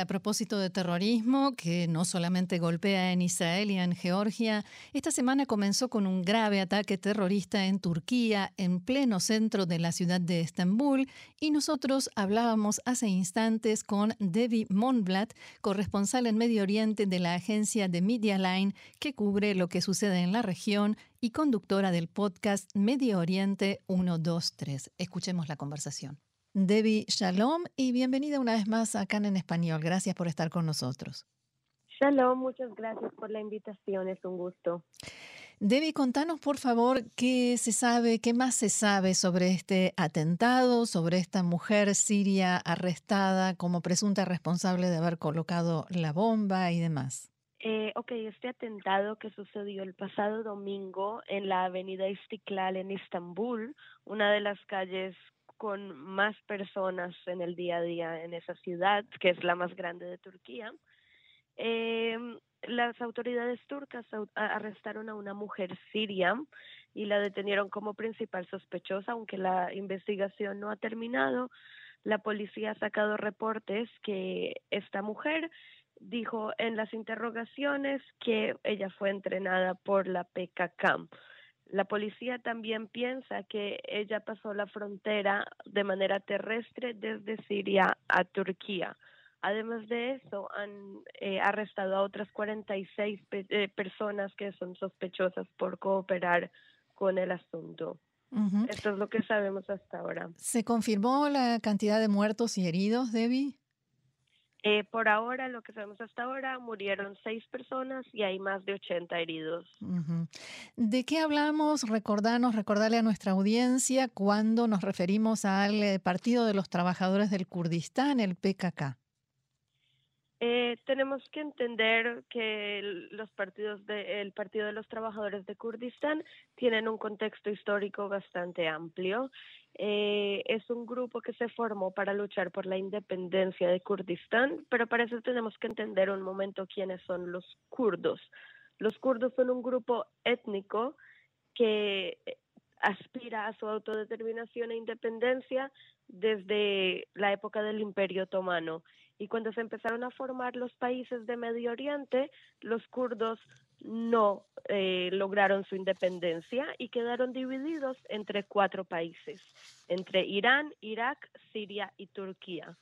A propósito de terrorismo, que no solamente golpea en Israel y en Georgia, esta semana comenzó con un grave ataque terrorista en Turquía, en pleno centro de la ciudad de Estambul, y nosotros hablábamos hace instantes con Debbie Monblatt, corresponsal en Medio Oriente de la agencia de Media Line, que cubre lo que sucede en la región y conductora del podcast Medio Oriente 123. Escuchemos la conversación. Debbie Shalom y bienvenida una vez más acá en Español. Gracias por estar con nosotros. Shalom, muchas gracias por la invitación, es un gusto. Debbie, contanos por favor qué se sabe, qué más se sabe sobre este atentado, sobre esta mujer siria arrestada como presunta responsable de haber colocado la bomba y demás. Eh, ok, este atentado que sucedió el pasado domingo en la avenida Istiklal en Estambul, una de las calles con más personas en el día a día en esa ciudad, que es la más grande de Turquía. Eh, las autoridades turcas arrestaron a una mujer siria y la detenieron como principal sospechosa, aunque la investigación no ha terminado. La policía ha sacado reportes que esta mujer dijo en las interrogaciones que ella fue entrenada por la PKK la policía también piensa que ella pasó la frontera de manera terrestre desde Siria a Turquía. Además de eso, han eh, arrestado a otras 46 eh, personas que son sospechosas por cooperar con el asunto. Esto es lo que sabemos hasta ahora. ¿Se confirmó la cantidad de muertos y heridos, Debbie? Eh, por ahora, lo que sabemos hasta ahora, murieron seis personas y hay más de 80 heridos. ¿De qué hablamos? Recordarnos, recordarle a nuestra audiencia cuando nos referimos al eh, Partido de los Trabajadores del Kurdistán, el PKK. Eh, tenemos que entender que los partidos de, el Partido de los Trabajadores de Kurdistán tienen un contexto histórico bastante amplio. Eh, es un grupo que se formó para luchar por la independencia de Kurdistán, pero para eso tenemos que entender un momento quiénes son los kurdos. Los kurdos son un grupo étnico que aspira a su autodeterminación e independencia desde la época del Imperio Otomano. Y cuando se empezaron a formar los países de Medio Oriente, los kurdos no eh, lograron su independencia y quedaron divididos entre cuatro países, entre Irán, Irak, Siria y Turquía.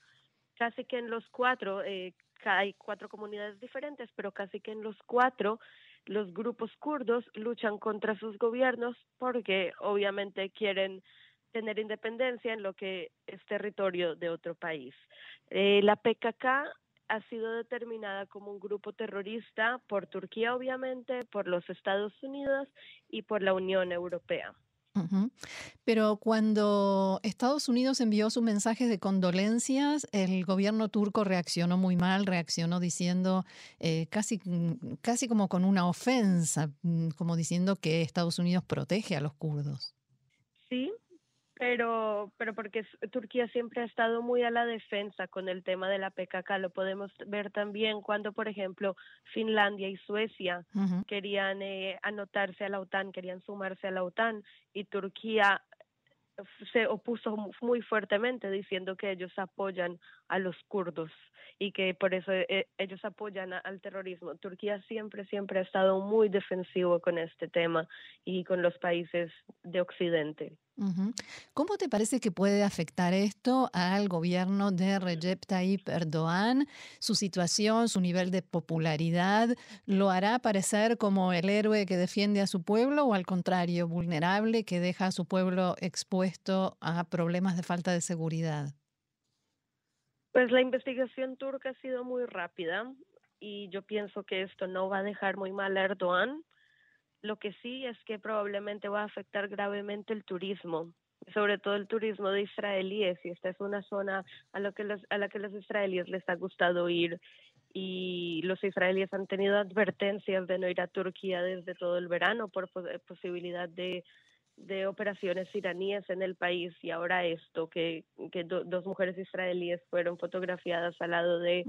Casi que en los cuatro, eh, hay cuatro comunidades diferentes, pero casi que en los cuatro los grupos kurdos luchan contra sus gobiernos porque obviamente quieren tener independencia en lo que es territorio de otro país. Eh, la PKK ha sido determinada como un grupo terrorista por Turquía, obviamente, por los Estados Unidos y por la Unión Europea. Pero cuando Estados Unidos envió su mensaje de condolencias, el gobierno turco reaccionó muy mal, reaccionó diciendo eh, casi, casi como con una ofensa, mm, como diciendo que Estados Unidos protege a los kurdos. Sí, pero, pero porque Turquía siempre ha estado muy a la defensa con el tema de la PKK. Lo podemos ver también cuando, por ejemplo, Finlandia y Suecia querían eh, anotarse a la OTAN, querían sumarse a la OTAN y Turquía se opuso muy fuertemente diciendo que ellos apoyan a los kurdos y que por eso eh, ellos apoyan al terrorismo. Turquía siempre, siempre ha estado muy defensivo con este tema y con los países de Occidente. ¿Cómo te parece que puede afectar esto al gobierno de Recep Tayyip Erdogan? Su situación, su nivel de popularidad, ¿lo hará parecer como el héroe que defiende a su pueblo o al contrario, vulnerable que deja a su pueblo expuesto a problemas de falta de seguridad? Pues la investigación turca ha sido muy rápida y yo pienso que esto no va a dejar muy mal a Erdogan. Lo que sí es que probablemente va a afectar gravemente el turismo, sobre todo el turismo de israelíes, y esta es una zona a, lo que los, a la que los israelíes les ha gustado ir y los israelíes han tenido advertencias de no ir a Turquía desde todo el verano por posibilidad de de operaciones iraníes en el país y ahora esto, que, que dos mujeres israelíes fueron fotografiadas al lado de,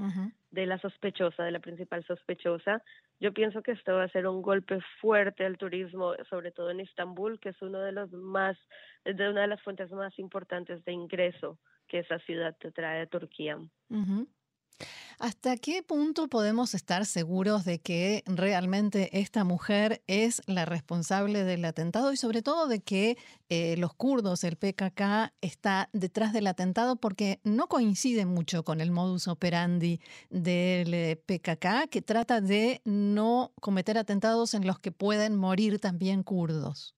de la sospechosa, de la principal sospechosa, yo pienso que esto va a ser un golpe fuerte al turismo, sobre todo en Estambul, que es uno de los más, de una de las fuentes más importantes de ingreso que esa ciudad te trae a Turquía. ¿Hasta qué punto podemos estar seguros de que realmente esta mujer es la responsable del atentado y sobre todo de que eh, los kurdos, el PKK, está detrás del atentado porque no coincide mucho con el modus operandi del eh, PKK que trata de no cometer atentados en los que pueden morir también kurdos?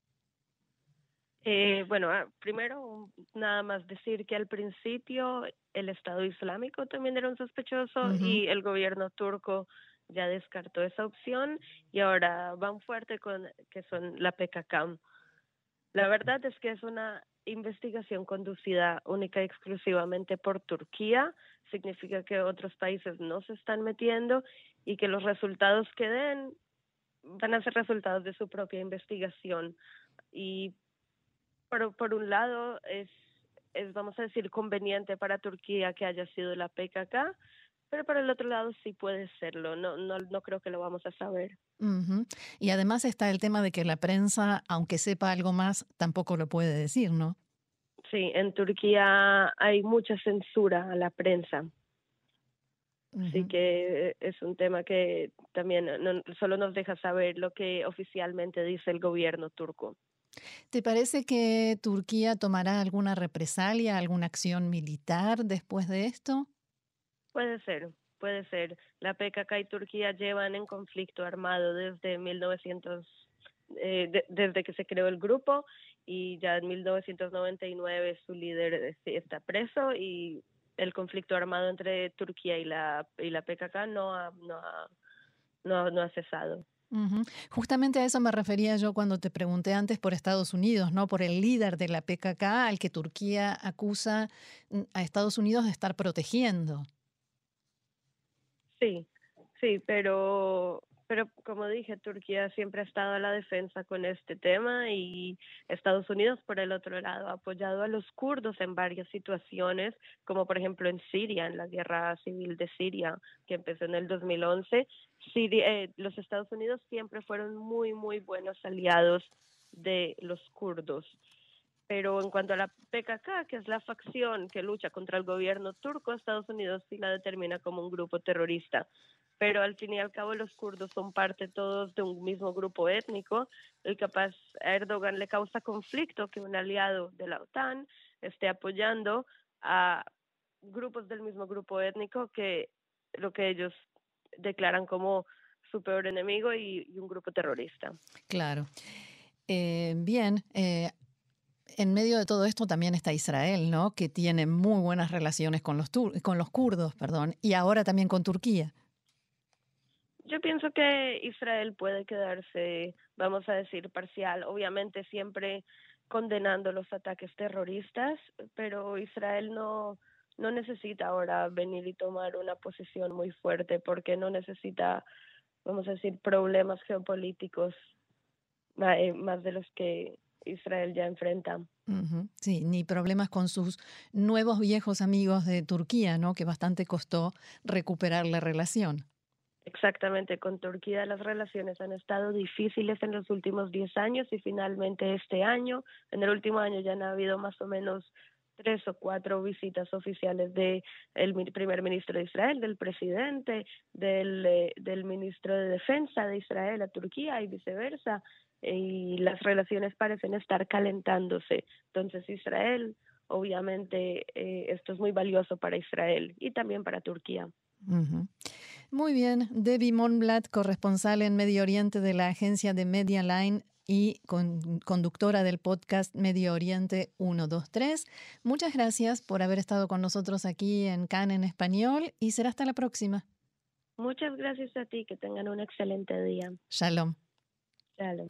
Eh, bueno, ah, primero nada más decir que al principio el Estado Islámico también era un sospechoso y el gobierno turco ya descartó esa opción y ahora van fuerte con que son la PKK. La verdad es que es una investigación conducida única y exclusivamente por Turquía, significa que otros países no se están metiendo y que los resultados que den van a ser resultados de su propia investigación. Y por, por un lado es, es, vamos a decir, conveniente para Turquía que haya sido la PKK, pero por el otro lado sí puede serlo, no, no, no creo que lo vamos a saber. Y además está el tema de que la prensa, aunque sepa algo más, tampoco lo puede decir, ¿no? Sí, en Turquía hay mucha censura a la prensa. Así que es un tema que también no, solo nos deja saber lo que oficialmente dice el gobierno turco. ¿Te parece que Turquía tomará alguna represalia, alguna acción militar después de esto? Puede ser, puede ser. La PKK y Turquía llevan en conflicto armado desde 1900, eh, desde que se creó el grupo y ya en 1999 su líder está preso y el conflicto armado entre Turquía y la y la PKK no ha, no ha, no, no ha cesado. Justamente a eso me refería yo cuando te pregunté antes por Estados Unidos, ¿no? Por el líder de la PKK al que Turquía acusa mm, a Estados Unidos de estar protegiendo. Sí, sí, pero pero como dije, Turquía siempre ha estado a la defensa con este tema y Estados Unidos, por el otro lado, ha apoyado a los kurdos en varias situaciones, como por ejemplo en Siria, en la guerra civil de Siria, que empezó en el 2011. Siria, eh, los Estados Unidos siempre fueron muy, muy buenos aliados de los kurdos. Pero en cuanto a la PKK, que es la facción que lucha contra el gobierno turco, Estados Unidos sí la determina como un grupo terrorista pero al fin y al cabo los kurdos son parte todos de un mismo grupo étnico, el capaz a Erdogan le causa conflicto que un aliado de la OTAN esté apoyando a grupos del mismo grupo étnico que lo que ellos declaran como su peor enemigo y, un grupo terrorista. Claro. Eh, bien, eh, en medio de todo esto también está Israel, ¿no? Que tiene muy buenas relaciones con los, con los kurdos, perdón, y ahora también con Turquía. Yo pienso que Israel puede quedarse, vamos a decir, parcial, obviamente siempre condenando los ataques terroristas, pero Israel no, no necesita ahora venir y tomar una posición muy fuerte porque no necesita, vamos a decir, problemas geopolíticos eh, más de los que Israel ya enfrenta. Sí, ni problemas con sus nuevos viejos amigos de Turquía, ¿no? Que bastante costó recuperar la relación. Exactamente, con Turquía las relaciones han estado difíciles en los últimos 10 años y finalmente este año, en el último año ya han habido más o menos tres o cuatro visitas oficiales del primer ministro de Israel, del presidente, del, eh, del ministro de Defensa de Israel a Turquía y viceversa, y las relaciones parecen estar calentándose. Entonces Israel, obviamente, eh, esto es muy valioso para Israel y también para Turquía. Muy bien, Debbie Monblatt, corresponsal en Medio Oriente de la agencia de Media Line y conductora del podcast Medio Oriente 123. Muchas gracias por haber estado con nosotros aquí en CAN en español y será hasta la próxima. Muchas gracias a ti, que tengan un excelente día. Shalom. Shalom.